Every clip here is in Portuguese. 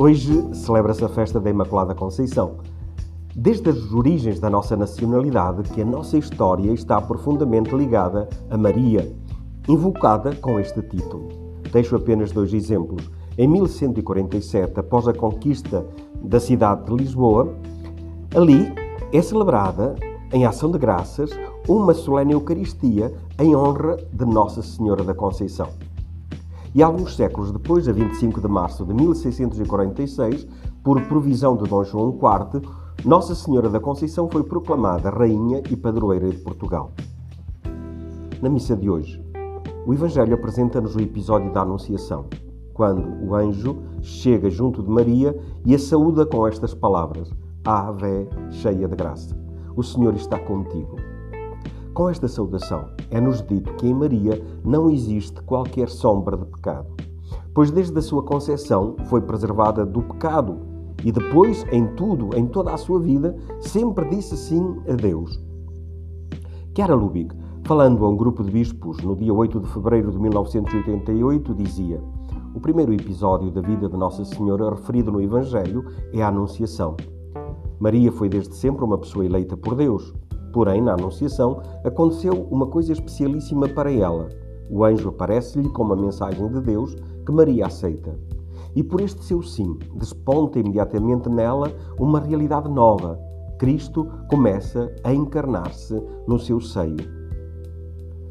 Hoje celebra-se a festa da Imaculada Conceição. Desde as origens da nossa nacionalidade, que a nossa história está profundamente ligada a Maria, invocada com este título. Deixo apenas dois exemplos. Em 1147, após a conquista da cidade de Lisboa, ali é celebrada, em ação de graças, uma solene Eucaristia em honra de Nossa Senhora da Conceição. E alguns séculos depois, a 25 de março de 1646, por provisão de Dom João IV, Nossa Senhora da Conceição foi proclamada Rainha e Padroeira de Portugal. Na missa de hoje, o Evangelho apresenta-nos o episódio da Anunciação, quando o anjo chega junto de Maria e a saúda com estas palavras: Ave, cheia de graça, o Senhor está contigo. Com esta saudação, é-nos dito que em Maria não existe qualquer sombra de pecado, pois desde a sua concepção foi preservada do pecado e depois, em tudo, em toda a sua vida, sempre disse sim a Deus. Chiara Lubick, falando a um grupo de bispos no dia 8 de fevereiro de 1988, dizia: O primeiro episódio da vida de Nossa Senhora referido no Evangelho é a Anunciação. Maria foi desde sempre uma pessoa eleita por Deus. Porém, na Anunciação, aconteceu uma coisa especialíssima para ela. O anjo aparece-lhe com uma mensagem de Deus que Maria aceita. E por este seu sim, desponta imediatamente nela uma realidade nova. Cristo começa a encarnar-se no seu seio.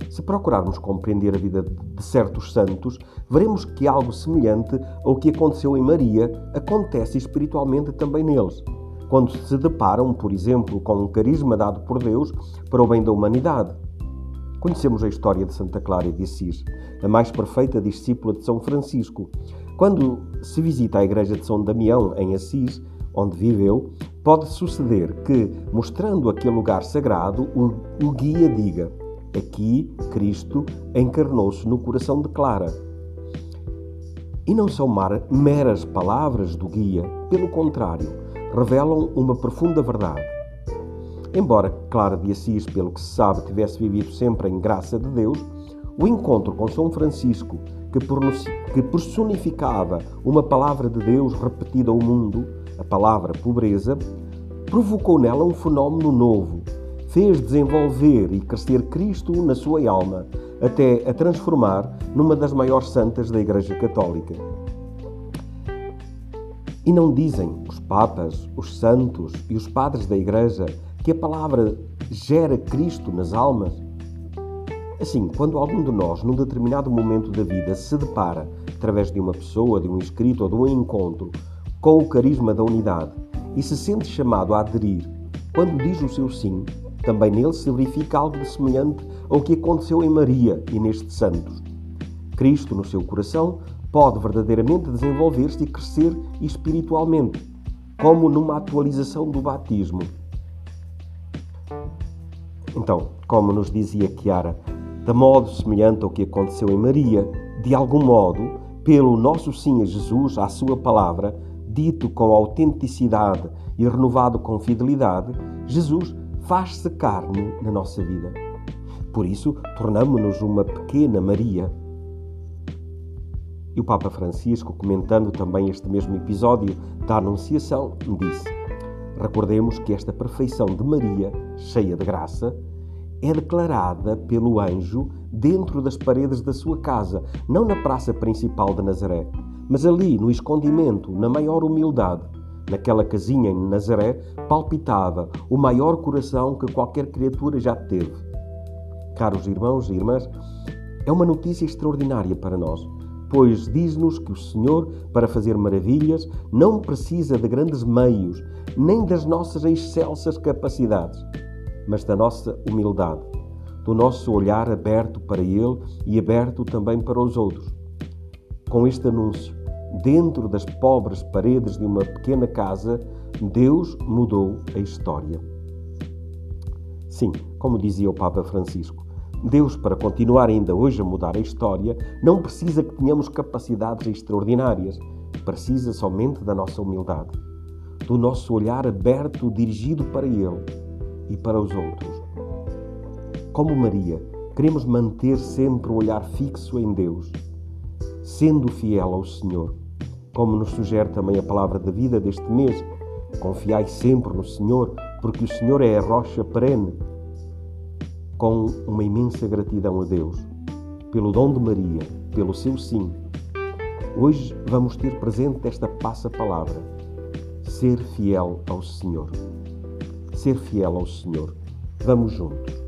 Se procurarmos compreender a vida de certos santos, veremos que algo semelhante ao que aconteceu em Maria acontece espiritualmente também neles quando se deparam, por exemplo, com um carisma dado por Deus para o bem da humanidade. Conhecemos a história de Santa Clara de Assis, a mais perfeita discípula de São Francisco. Quando se visita a igreja de São Damião, em Assis, onde viveu, pode suceder que, mostrando aquele lugar sagrado, o, guia diga: Aqui Cristo encarnou-se no coração de Clara. E não são meras palavras do guia, pelo contrário, revelam uma profunda verdade. Embora Clara de Assis, pelo que se sabe, tivesse vivido sempre em graça de Deus, o encontro com São Francisco, que personificava uma palavra de Deus repetida ao mundo, a palavra pobreza, provocou nela um fenómeno novo, fez desenvolver e crescer Cristo na sua alma, até a transformar numa das maiores santas da Igreja Católica. E não dizem os papas, os santos e os padres da Igreja que a palavra gera Cristo nas almas? Assim, quando algum de nós, num determinado momento da vida, se depara, através de uma pessoa, de um escrito ou de um encontro, com o carisma da unidade e se sente chamado a aderir, quando diz o seu sim, também nele se verifica algo semelhante ao que aconteceu em Maria e nestes santos. Cristo, no seu coração, pode verdadeiramente desenvolver-se e crescer espiritualmente, como numa atualização do batismo. Então, como nos dizia Chiara, de modo semelhante ao que aconteceu em Maria, de algum modo, pelo nosso sim a Jesus, à sua palavra, dito com autenticidade e renovado com fidelidade, Jesus faz-se carne na nossa vida. Por isso, tornamo-nos uma pequena Maria e o Papa Francisco, comentando também este mesmo episódio da Anunciação, disse: Recordemos que esta perfeição de Maria, cheia de graça, é declarada pelo anjo dentro das paredes da sua casa, não na praça principal de Nazaré, mas ali, no escondimento, na maior humildade. Naquela casinha em Nazaré palpitava o maior coração que qualquer criatura já teve. Caros irmãos e irmãs, é uma notícia extraordinária para nós pois diz-nos que o Senhor, para fazer maravilhas, não precisa de grandes meios, nem das nossas excelsas capacidades, mas da nossa humildade, do nosso olhar aberto para Ele e aberto também para os outros. Com este anúncio, dentro das pobres paredes de uma pequena casa, Deus mudou a história. Sim, como dizia o Papa Francisco, Deus, para continuar ainda hoje a mudar a história, não precisa que tenhamos capacidades extraordinárias, precisa somente da nossa humildade, do nosso olhar aberto dirigido para Ele e para os outros. Como Maria, queremos manter sempre o olhar fixo em Deus, sendo fiel ao Senhor, como nos sugere também a palavra da vida deste mês. Confiai sempre no Senhor, porque o Senhor é a rocha perene. Com uma imensa gratidão a Deus, pelo dom de Maria, pelo seu sim. Hoje vamos ter presente esta passa palavra: ser fiel ao Senhor. Ser fiel ao Senhor. Vamos juntos.